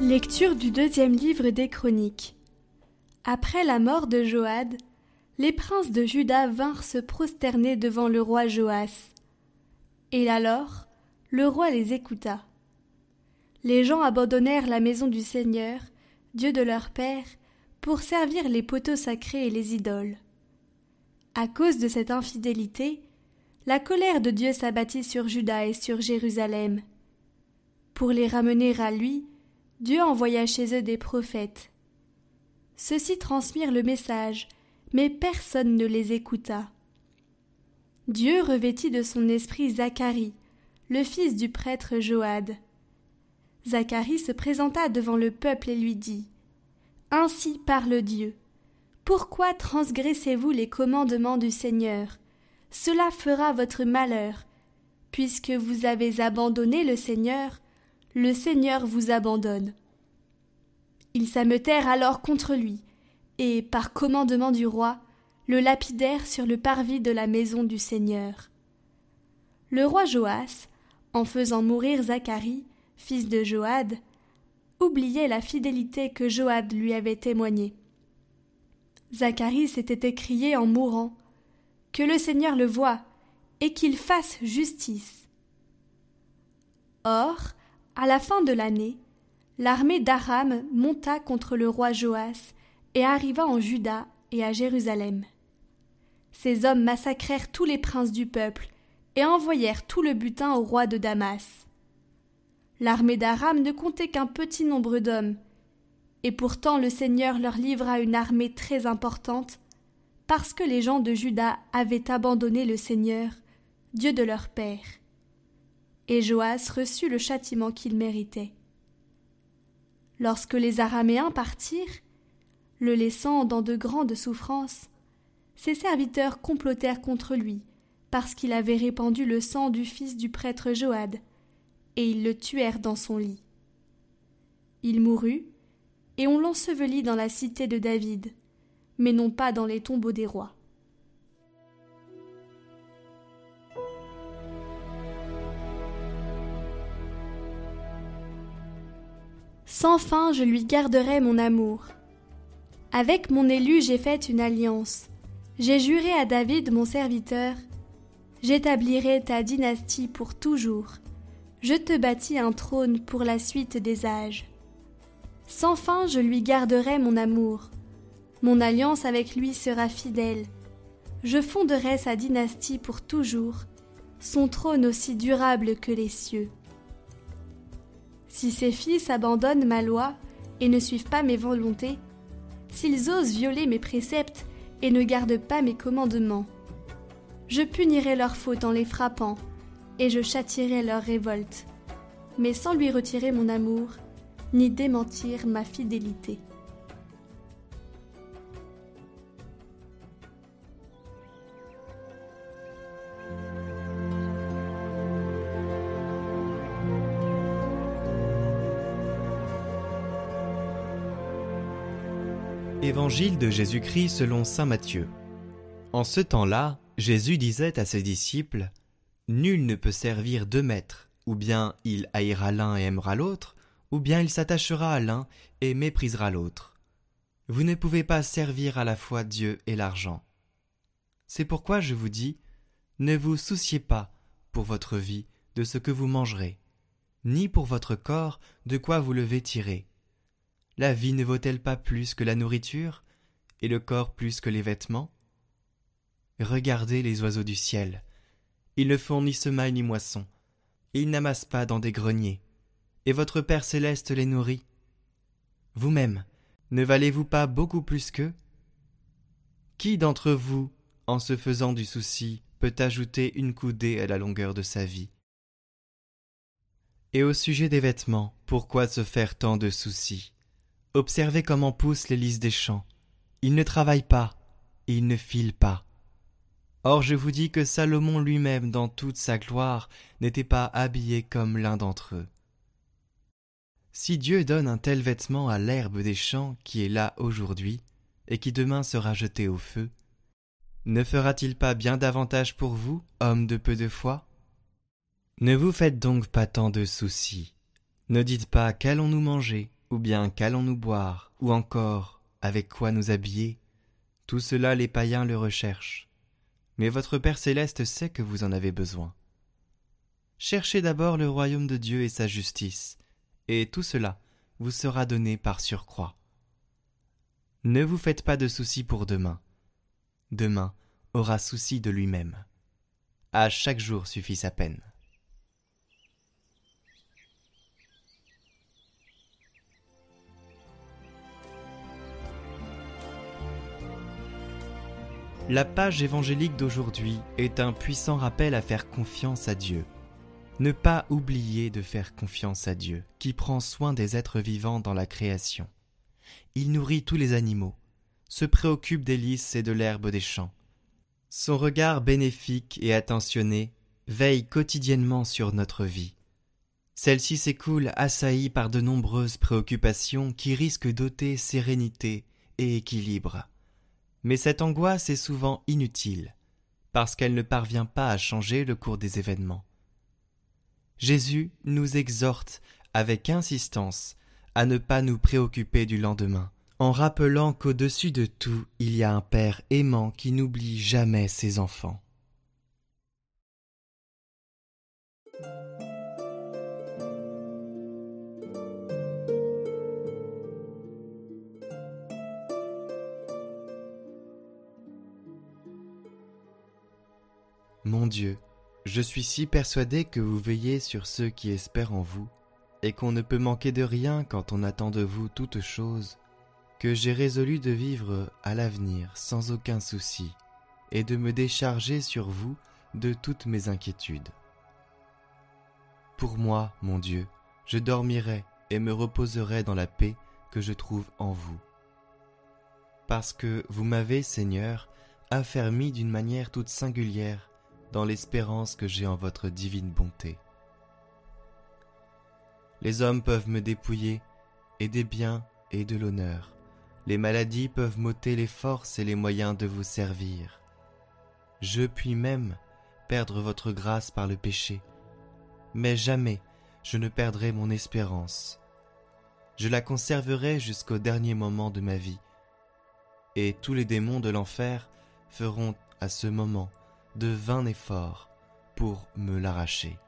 Lecture du deuxième livre des Chroniques. Après la mort de Joad, les princes de Juda vinrent se prosterner devant le roi Joas. Et alors, le roi les écouta. Les gens abandonnèrent la maison du Seigneur, Dieu de leur père, pour servir les poteaux sacrés et les idoles. À cause de cette infidélité, la colère de Dieu s'abattit sur Juda et sur Jérusalem. Pour les ramener à lui, Dieu envoya chez eux des prophètes. Ceux-ci transmirent le message, mais personne ne les écouta. Dieu revêtit de son esprit Zacharie, le fils du prêtre Joad. Zacharie se présenta devant le peuple et lui dit Ainsi parle Dieu. Pourquoi transgressez-vous les commandements du Seigneur? Cela fera votre malheur. Puisque vous avez abandonné le Seigneur, le Seigneur vous abandonne. Ils s'ameutèrent alors contre lui, et, par commandement du roi, le lapidèrent sur le parvis de la maison du Seigneur. Le roi Joas, en faisant mourir Zacharie, fils de Joad, oubliait la fidélité que Joad lui avait témoignée. Zacharie s'était écrié en mourant Que le Seigneur le voie et qu'il fasse justice. Or, à la fin de l'année, l'armée d'Aram monta contre le roi Joas et arriva en Juda et à Jérusalem. Ces hommes massacrèrent tous les princes du peuple et envoyèrent tout le butin au roi de Damas. L'armée d'Aram ne comptait qu'un petit nombre d'hommes, et pourtant le Seigneur leur livra une armée très importante, parce que les gens de Juda avaient abandonné le Seigneur, Dieu de leur père et Joas reçut le châtiment qu'il méritait. Lorsque les Araméens partirent, le laissant dans de grandes souffrances, ses serviteurs complotèrent contre lui, parce qu'il avait répandu le sang du fils du prêtre Joad, et ils le tuèrent dans son lit. Il mourut, et on l'ensevelit dans la cité de David, mais non pas dans les tombeaux des rois. Sans fin je lui garderai mon amour. Avec mon élu j'ai fait une alliance. J'ai juré à David mon serviteur. J'établirai ta dynastie pour toujours. Je te bâtis un trône pour la suite des âges. Sans fin je lui garderai mon amour. Mon alliance avec lui sera fidèle. Je fonderai sa dynastie pour toujours, son trône aussi durable que les cieux. Si ces fils abandonnent ma loi et ne suivent pas mes volontés, s'ils osent violer mes préceptes et ne gardent pas mes commandements, je punirai leur faute en les frappant, et je châtirai leur révolte, mais sans lui retirer mon amour, ni démentir ma fidélité. Évangile de Jésus-Christ selon Saint Matthieu. En ce temps-là, Jésus disait à ses disciples Nul ne peut servir deux maîtres, ou bien il haïra l'un et aimera l'autre, ou bien il s'attachera à l'un et méprisera l'autre. Vous ne pouvez pas servir à la fois Dieu et l'argent. C'est pourquoi je vous dis Ne vous souciez pas, pour votre vie, de ce que vous mangerez, ni pour votre corps de quoi vous le vêtirez. La vie ne vaut-elle pas plus que la nourriture, et le corps plus que les vêtements? Regardez les oiseaux du ciel. Ils ne font ni semaille ni moisson. Ils n'amassent pas dans des greniers. Et votre Père céleste les nourrit. Vous-même, ne valez-vous pas beaucoup plus qu'eux? Qui d'entre vous, en se faisant du souci, peut ajouter une coudée à la longueur de sa vie? Et au sujet des vêtements, pourquoi se faire tant de soucis? Observez comment poussent les lys des champs. Ils ne travaillent pas, et ils ne filent pas. Or je vous dis que Salomon lui-même, dans toute sa gloire, n'était pas habillé comme l'un d'entre eux. Si Dieu donne un tel vêtement à l'herbe des champs qui est là aujourd'hui, et qui demain sera jetée au feu, ne fera-t-il pas bien davantage pour vous, hommes de peu de foi? Ne vous faites donc pas tant de soucis. Ne dites pas qu'allons-nous manger, Ou bien qu'allons-nous boire Ou encore avec quoi nous habiller? Tout cela les païens le recherchent. Mais votre Père céleste sait que vous en avez besoin. Cherchez d'abord le royaume de Dieu et sa justice, et tout cela vous sera donné par surcroît. Ne vous faites pas de soucis pour demain. Demain aura souci de lui-même. À chaque jour suffit sa peine. La page évangélique d'aujourd'hui est un puissant rappel à faire confiance à Dieu. Ne pas oublier de faire confiance à Dieu, qui prend soin des êtres vivants dans la création. Il nourrit tous les animaux, se préoccupe des lys et de l'herbe des champs. Son regard bénéfique et attentionné veille quotidiennement sur notre vie. Celle-ci s'écoule assaillie par de nombreuses préoccupations qui risquent d'ôter sérénité et équilibre. Mais cette angoisse est souvent inutile, parce qu'elle ne parvient pas à changer le cours des événements. Jésus nous exhorte avec insistance à ne pas nous préoccuper du lendemain, en rappelant qu'au-dessus de tout il y a un Père aimant qui n'oublie jamais ses enfants. Mon Dieu, je suis si persuadé que vous veillez sur ceux qui espèrent en vous, et qu'on ne peut manquer de rien quand on attend de vous toute chose, que j'ai résolu de vivre à l'avenir sans aucun souci, et de me décharger sur vous de toutes mes inquiétudes. Pour moi, mon Dieu, je dormirai et me reposerai dans la paix que je trouve en vous. Parce que vous m'avez, Seigneur, affermi d'une manière toute singulière dans l'espérance que j'ai en votre divine bonté. Les hommes peuvent me dépouiller, et des biens et de l'honneur. Les maladies peuvent m'ôter les forces et les moyens de vous servir. Je puis même perdre votre grâce par le péché, mais jamais je ne perdrai mon espérance. Je la conserverai jusqu'au dernier moment de ma vie, et tous les démons de l'enfer feront à ce moment de vains efforts pour me l'arracher.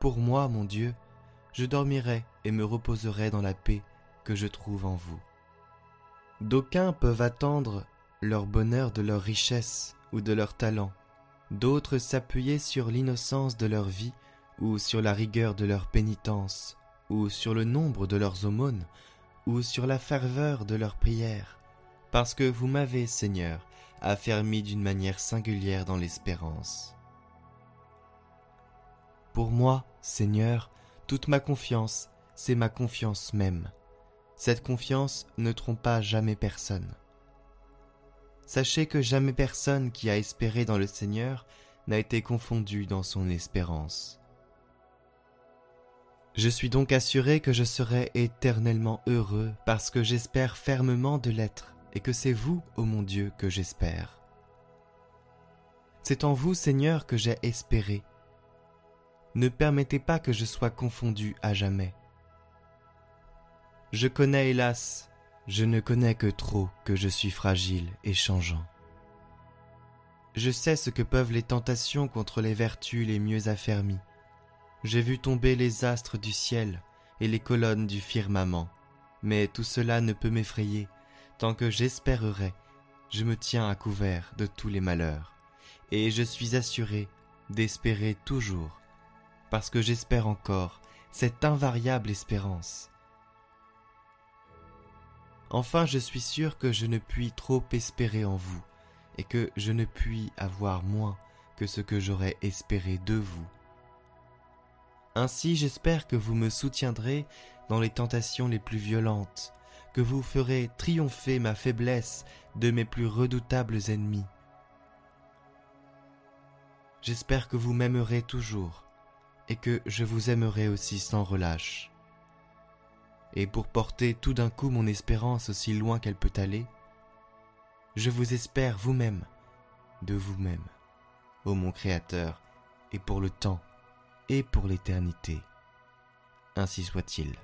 Pour moi, mon Dieu, je dormirai et me reposerai dans la paix que je trouve en vous. D'aucuns peuvent attendre leur bonheur de leur richesse ou de leur talent, d'autres s'appuyer sur l'innocence de leur vie ou sur la rigueur de leur pénitence, ou sur le nombre de leurs aumônes, ou sur la ferveur de leurs prières, parce que vous m'avez, Seigneur, affermi d'une manière singulière dans l'espérance. Pour moi, Seigneur, toute ma confiance, c'est ma confiance même. Cette confiance ne trompe pas jamais personne. Sachez que jamais personne qui a espéré dans le Seigneur n'a été confondu dans son espérance. Je suis donc assuré que je serai éternellement heureux parce que j'espère fermement de l'être et que c'est vous, ô mon Dieu, que j'espère. C'est en vous, Seigneur, que j'ai espéré. Ne permettez pas que je sois confondu à jamais. Je connais, hélas, je ne connais que trop que je suis fragile et changeant. Je sais ce que peuvent les tentations contre les vertus les mieux affermies. J'ai vu tomber les astres du ciel et les colonnes du firmament, mais tout cela ne peut m'effrayer Tant que j'espérerai, je me tiens à couvert de tous les malheurs, et je suis assuré d'espérer toujours, parce que j'espère encore cette invariable espérance. Enfin, je suis sûr que je ne puis trop espérer en vous, et que je ne puis avoir moins que ce que j'aurais espéré de vous. Ainsi j'espère que vous me soutiendrez dans les tentations les plus violentes, que vous ferez triompher ma faiblesse de mes plus redoutables ennemis. J'espère que vous m'aimerez toujours et que je vous aimerai aussi sans relâche. Et pour porter tout d'un coup mon espérance aussi loin qu'elle peut aller, je vous espère vous-même, de vous-même, ô mon Créateur, et pour le temps, et pour l'éternité. Ainsi soit-il.